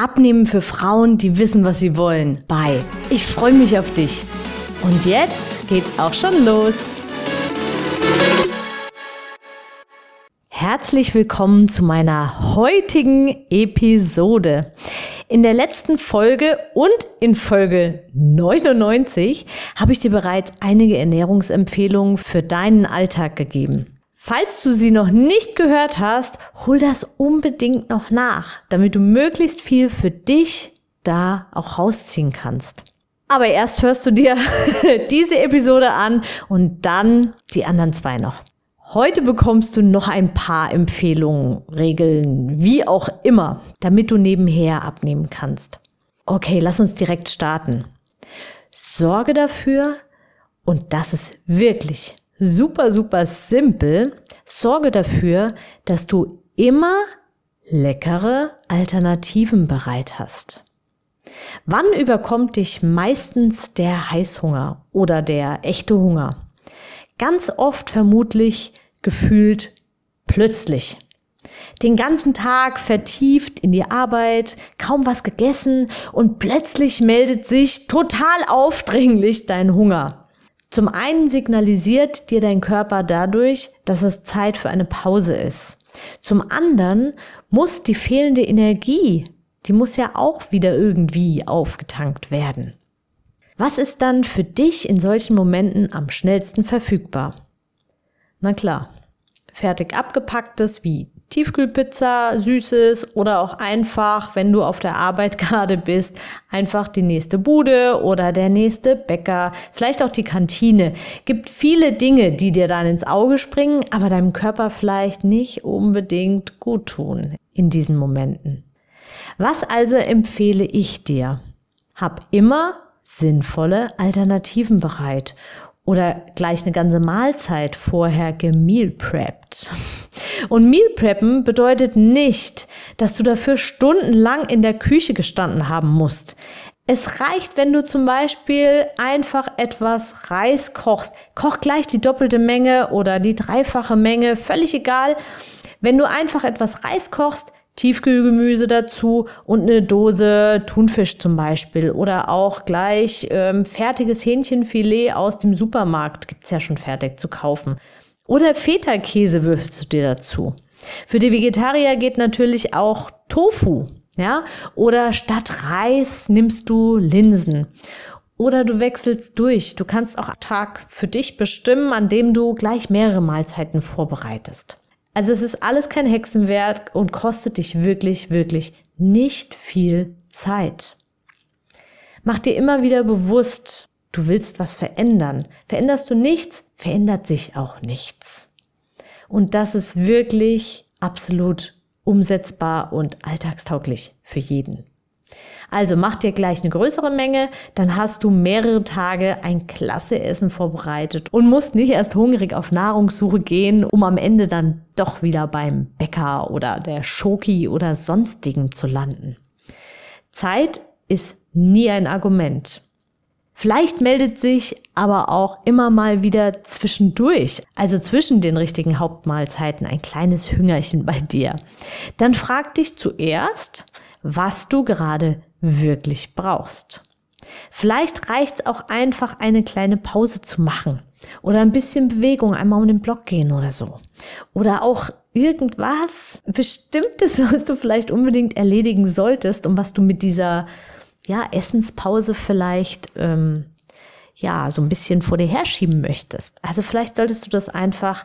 Abnehmen für Frauen, die wissen, was sie wollen, bei. Ich freue mich auf dich. Und jetzt geht's auch schon los. Herzlich willkommen zu meiner heutigen Episode. In der letzten Folge und in Folge 99 habe ich dir bereits einige Ernährungsempfehlungen für deinen Alltag gegeben. Falls du sie noch nicht gehört hast, hol das unbedingt noch nach, damit du möglichst viel für dich da auch rausziehen kannst. Aber erst hörst du dir diese Episode an und dann die anderen zwei noch. Heute bekommst du noch ein paar Empfehlungen, Regeln, wie auch immer, damit du nebenher abnehmen kannst. Okay, lass uns direkt starten. Sorge dafür, und das ist wirklich super, super simpel. Sorge dafür, dass du immer leckere Alternativen bereit hast. Wann überkommt dich meistens der Heißhunger oder der echte Hunger? Ganz oft vermutlich gefühlt plötzlich. Den ganzen Tag vertieft in die Arbeit, kaum was gegessen und plötzlich meldet sich total aufdringlich dein Hunger. Zum einen signalisiert dir dein Körper dadurch, dass es Zeit für eine Pause ist. Zum anderen muss die fehlende Energie, die muss ja auch wieder irgendwie aufgetankt werden. Was ist dann für dich in solchen Momenten am schnellsten verfügbar? Na klar, fertig abgepacktes wie Tiefkühlpizza, Süßes oder auch einfach, wenn du auf der Arbeit gerade bist, einfach die nächste Bude oder der nächste Bäcker, vielleicht auch die Kantine. Gibt viele Dinge, die dir dann ins Auge springen, aber deinem Körper vielleicht nicht unbedingt gut tun in diesen Momenten. Was also empfehle ich dir? Hab immer sinnvolle Alternativen bereit oder gleich eine ganze Mahlzeit vorher gemeal. Und Meal preppen bedeutet nicht, dass du dafür stundenlang in der Küche gestanden haben musst. Es reicht, wenn du zum Beispiel einfach etwas Reis kochst. Koch gleich die doppelte Menge oder die dreifache Menge, völlig egal. Wenn du einfach etwas Reis kochst, Tiefkühlgemüse dazu und eine Dose Thunfisch zum Beispiel oder auch gleich ähm, fertiges Hähnchenfilet aus dem Supermarkt gibt's ja schon fertig zu kaufen. Oder Feta-Käse würfelst du dir dazu. Für die Vegetarier geht natürlich auch Tofu, ja? Oder statt Reis nimmst du Linsen. Oder du wechselst durch. Du kannst auch Tag für dich bestimmen, an dem du gleich mehrere Mahlzeiten vorbereitest. Also es ist alles kein Hexenwerk und kostet dich wirklich, wirklich nicht viel Zeit. Mach dir immer wieder bewusst, du willst was verändern. Veränderst du nichts, verändert sich auch nichts. Und das ist wirklich absolut umsetzbar und alltagstauglich für jeden. Also mach dir gleich eine größere Menge, dann hast du mehrere Tage ein klasse Essen vorbereitet und musst nicht erst hungrig auf Nahrungssuche gehen, um am Ende dann doch wieder beim Bäcker oder der Schoki oder sonstigen zu landen. Zeit ist nie ein Argument. Vielleicht meldet sich aber auch immer mal wieder zwischendurch, also zwischen den richtigen Hauptmahlzeiten, ein kleines Hüngerchen bei dir. Dann frag dich zuerst, was du gerade wirklich brauchst. Vielleicht reicht es auch einfach, eine kleine Pause zu machen oder ein bisschen Bewegung, einmal um den Block gehen oder so. Oder auch irgendwas Bestimmtes, was du vielleicht unbedingt erledigen solltest und was du mit dieser ja, Essenspause vielleicht ähm, ja so ein bisschen vor dir herschieben möchtest. Also vielleicht solltest du das einfach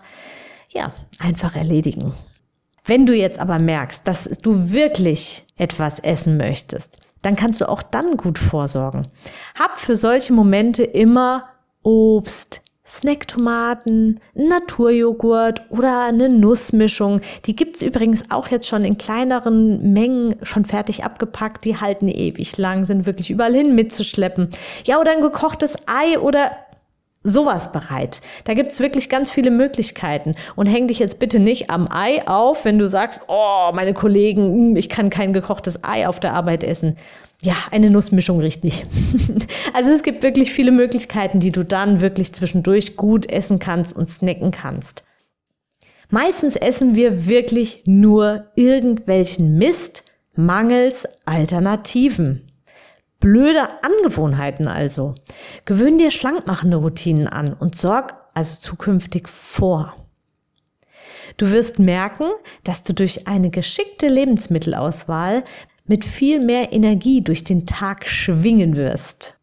ja einfach erledigen. Wenn du jetzt aber merkst, dass du wirklich etwas essen möchtest, dann kannst du auch dann gut vorsorgen. Hab für solche Momente immer Obst, Snacktomaten, Naturjoghurt oder eine Nussmischung. Die gibt's übrigens auch jetzt schon in kleineren Mengen schon fertig abgepackt. Die halten ewig lang, sind wirklich überall hin mitzuschleppen. Ja, oder ein gekochtes Ei oder sowas bereit. Da gibt's wirklich ganz viele Möglichkeiten. Und häng dich jetzt bitte nicht am Ei auf, wenn du sagst, oh, meine Kollegen, hm, ich kann kein gekochtes Ei auf der Arbeit essen. Ja, eine Nussmischung riecht nicht. also es gibt wirklich viele Möglichkeiten, die du dann wirklich zwischendurch gut essen kannst und snacken kannst. Meistens essen wir wirklich nur irgendwelchen Mist mangels Alternativen. Blöde Angewohnheiten also. Gewöhn dir schlankmachende Routinen an und sorg also zukünftig vor. Du wirst merken, dass du durch eine geschickte Lebensmittelauswahl mit viel mehr Energie durch den Tag schwingen wirst.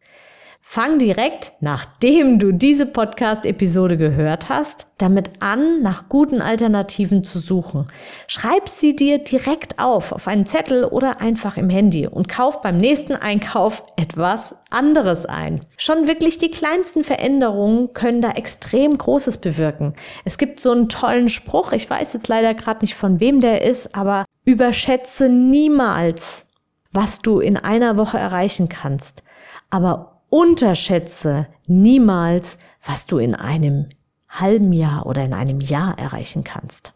Fang direkt, nachdem du diese Podcast-Episode gehört hast, damit an, nach guten Alternativen zu suchen. Schreib sie dir direkt auf, auf einen Zettel oder einfach im Handy und kauf beim nächsten Einkauf etwas anderes ein. Schon wirklich die kleinsten Veränderungen können da extrem Großes bewirken. Es gibt so einen tollen Spruch, ich weiß jetzt leider gerade nicht von wem der ist, aber überschätze niemals, was du in einer Woche erreichen kannst. Aber unterschätze niemals, was du in einem halben Jahr oder in einem Jahr erreichen kannst.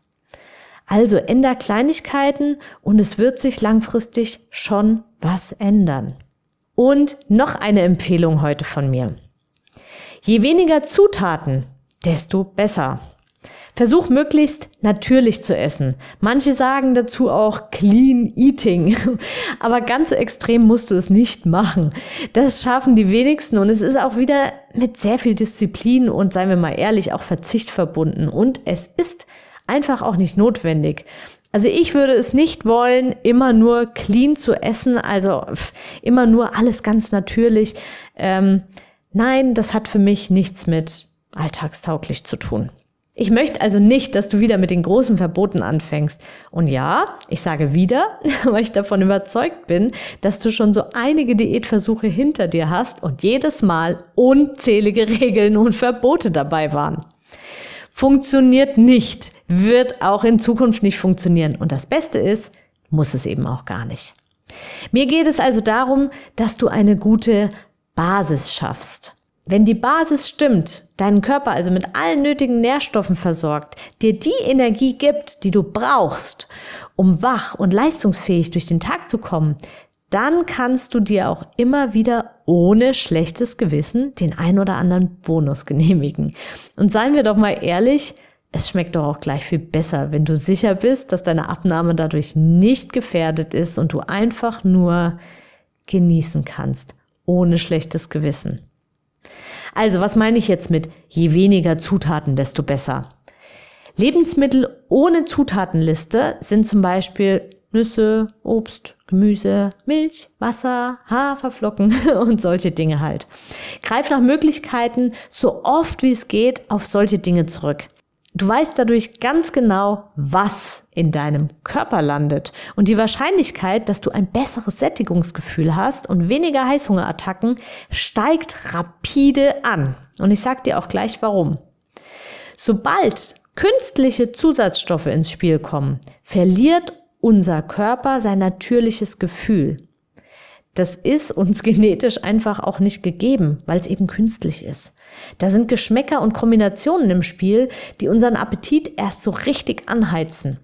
Also änder Kleinigkeiten und es wird sich langfristig schon was ändern. Und noch eine Empfehlung heute von mir. Je weniger Zutaten, desto besser. Versuch möglichst natürlich zu essen. Manche sagen dazu auch Clean Eating. Aber ganz so extrem musst du es nicht machen. Das schaffen die wenigsten und es ist auch wieder mit sehr viel Disziplin und seien wir mal ehrlich, auch Verzicht verbunden. Und es ist einfach auch nicht notwendig. Also ich würde es nicht wollen, immer nur clean zu essen, also immer nur alles ganz natürlich. Ähm, nein, das hat für mich nichts mit alltagstauglich zu tun. Ich möchte also nicht, dass du wieder mit den großen Verboten anfängst. Und ja, ich sage wieder, weil ich davon überzeugt bin, dass du schon so einige Diätversuche hinter dir hast und jedes Mal unzählige Regeln und Verbote dabei waren. Funktioniert nicht, wird auch in Zukunft nicht funktionieren. Und das Beste ist, muss es eben auch gar nicht. Mir geht es also darum, dass du eine gute Basis schaffst. Wenn die Basis stimmt, deinen Körper also mit allen nötigen Nährstoffen versorgt, dir die Energie gibt, die du brauchst, um wach und leistungsfähig durch den Tag zu kommen, dann kannst du dir auch immer wieder ohne schlechtes Gewissen den ein oder anderen Bonus genehmigen. Und seien wir doch mal ehrlich, es schmeckt doch auch gleich viel besser, wenn du sicher bist, dass deine Abnahme dadurch nicht gefährdet ist und du einfach nur genießen kannst, ohne schlechtes Gewissen. Also, was meine ich jetzt mit je weniger Zutaten, desto besser? Lebensmittel ohne Zutatenliste sind zum Beispiel Nüsse, Obst, Gemüse, Milch, Wasser, Haferflocken und solche Dinge halt. Greif nach Möglichkeiten so oft wie es geht auf solche Dinge zurück. Du weißt dadurch ganz genau, was in deinem Körper landet. Und die Wahrscheinlichkeit, dass du ein besseres Sättigungsgefühl hast und weniger Heißhungerattacken, steigt rapide an. Und ich sage dir auch gleich warum. Sobald künstliche Zusatzstoffe ins Spiel kommen, verliert unser Körper sein natürliches Gefühl. Das ist uns genetisch einfach auch nicht gegeben, weil es eben künstlich ist. Da sind Geschmäcker und Kombinationen im Spiel, die unseren Appetit erst so richtig anheizen.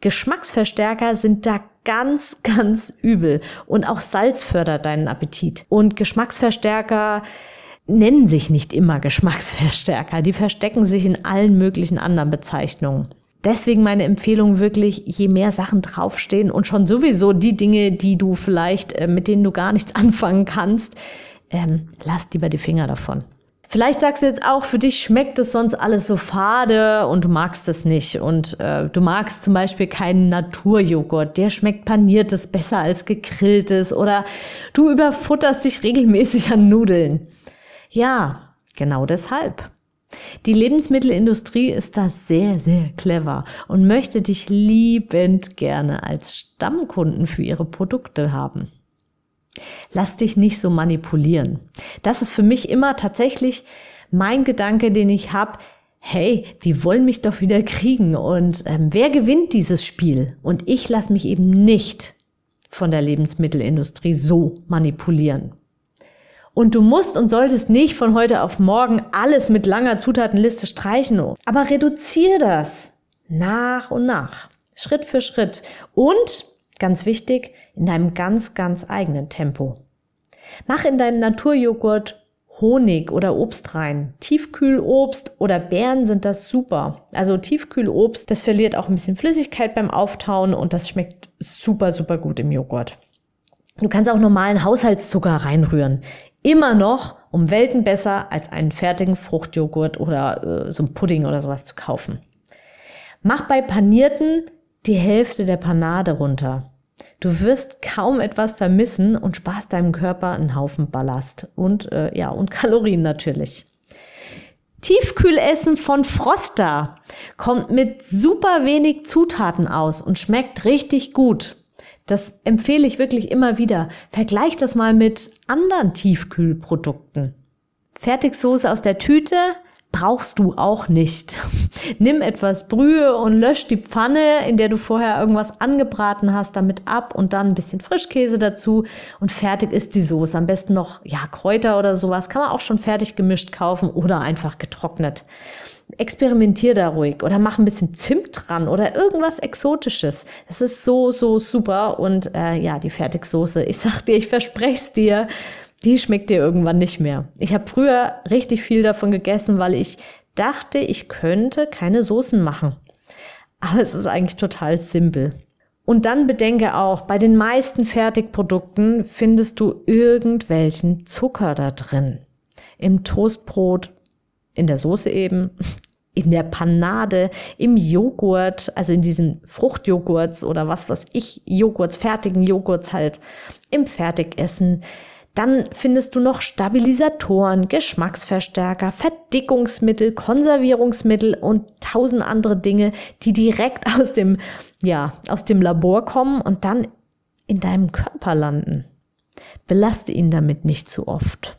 Geschmacksverstärker sind da ganz, ganz übel. Und auch Salz fördert deinen Appetit. Und Geschmacksverstärker nennen sich nicht immer Geschmacksverstärker. Die verstecken sich in allen möglichen anderen Bezeichnungen. Deswegen meine Empfehlung wirklich, je mehr Sachen draufstehen und schon sowieso die Dinge, die du vielleicht, äh, mit denen du gar nichts anfangen kannst, ähm, lass lieber die Finger davon. Vielleicht sagst du jetzt auch, für dich schmeckt es sonst alles so fade und du magst es nicht. Und äh, du magst zum Beispiel keinen Naturjoghurt, der schmeckt paniertes besser als gegrilltes. Oder du überfutterst dich regelmäßig an Nudeln. Ja, genau deshalb. Die Lebensmittelindustrie ist da sehr, sehr clever und möchte dich liebend gerne als Stammkunden für ihre Produkte haben. Lass dich nicht so manipulieren. Das ist für mich immer tatsächlich mein Gedanke, den ich habe, hey, die wollen mich doch wieder kriegen und ähm, wer gewinnt dieses Spiel? Und ich lasse mich eben nicht von der Lebensmittelindustrie so manipulieren. Und du musst und solltest nicht von heute auf morgen alles mit langer Zutatenliste streichen, aber reduziere das nach und nach, Schritt für Schritt und ganz wichtig, in deinem ganz, ganz eigenen Tempo. Mach in deinen Naturjoghurt Honig oder Obst rein. Tiefkühlobst oder Beeren sind das super. Also Tiefkühlobst, das verliert auch ein bisschen Flüssigkeit beim Auftauen und das schmeckt super, super gut im Joghurt. Du kannst auch normalen Haushaltszucker reinrühren. Immer noch um Welten besser als einen fertigen Fruchtjoghurt oder äh, so ein Pudding oder sowas zu kaufen. Mach bei panierten die Hälfte der Panade runter. Du wirst kaum etwas vermissen und sparst deinem Körper einen Haufen Ballast und äh, ja und Kalorien natürlich. Tiefkühlessen von Froster kommt mit super wenig Zutaten aus und schmeckt richtig gut. Das empfehle ich wirklich immer wieder. Vergleich das mal mit anderen Tiefkühlprodukten. Fertigsoße aus der Tüte brauchst du auch nicht. Nimm etwas Brühe und lösch die Pfanne, in der du vorher irgendwas angebraten hast, damit ab und dann ein bisschen Frischkäse dazu und fertig ist die Soße. Am besten noch, ja, Kräuter oder sowas kann man auch schon fertig gemischt kaufen oder einfach getrocknet. Experimentier da ruhig oder mach ein bisschen Zimt dran oder irgendwas Exotisches. Das ist so, so super und äh, ja, die Fertigsoße, ich sag dir, ich verspreche es dir, die schmeckt dir irgendwann nicht mehr. Ich habe früher richtig viel davon gegessen, weil ich dachte, ich könnte keine Soßen machen. Aber es ist eigentlich total simpel. Und dann bedenke auch, bei den meisten Fertigprodukten findest du irgendwelchen Zucker da drin. Im Toastbrot, in der Soße eben, in der Panade, im Joghurt, also in diesen Fruchtjoghurts oder was weiß ich, Joghurts, fertigen Joghurts halt, im Fertigessen. Dann findest du noch Stabilisatoren, Geschmacksverstärker, Verdickungsmittel, Konservierungsmittel und tausend andere Dinge, die direkt aus dem, ja, aus dem Labor kommen und dann in deinem Körper landen. Belaste ihn damit nicht zu oft.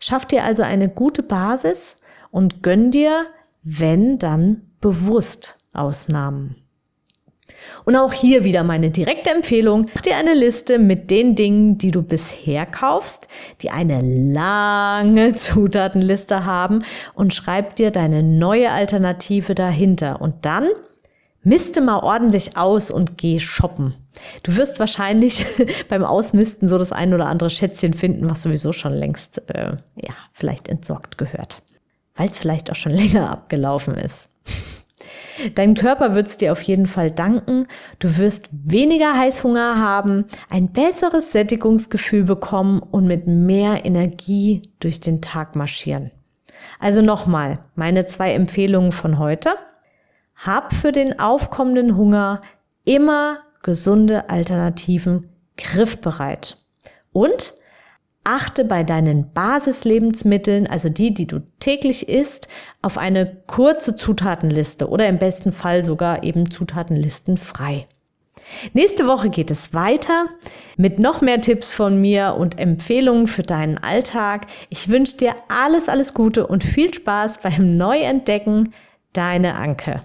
Schaff dir also eine gute Basis und gönn dir, wenn dann bewusst Ausnahmen. Und auch hier wieder meine direkte Empfehlung. Mach dir eine Liste mit den Dingen, die du bisher kaufst, die eine lange Zutatenliste haben und schreib dir deine neue Alternative dahinter. Und dann Miste mal ordentlich aus und geh shoppen. Du wirst wahrscheinlich beim Ausmisten so das ein oder andere Schätzchen finden, was sowieso schon längst, äh, ja, vielleicht entsorgt gehört. Weil es vielleicht auch schon länger abgelaufen ist. Dein Körper wird es dir auf jeden Fall danken. Du wirst weniger Heißhunger haben, ein besseres Sättigungsgefühl bekommen und mit mehr Energie durch den Tag marschieren. Also nochmal, meine zwei Empfehlungen von heute. Hab für den aufkommenden Hunger immer gesunde Alternativen griffbereit. Und Achte bei deinen Basislebensmitteln, also die, die du täglich isst, auf eine kurze Zutatenliste oder im besten Fall sogar eben Zutatenlisten frei. Nächste Woche geht es weiter mit noch mehr Tipps von mir und Empfehlungen für deinen Alltag. Ich wünsche dir alles, alles Gute und viel Spaß beim Neuentdecken. Deine Anke.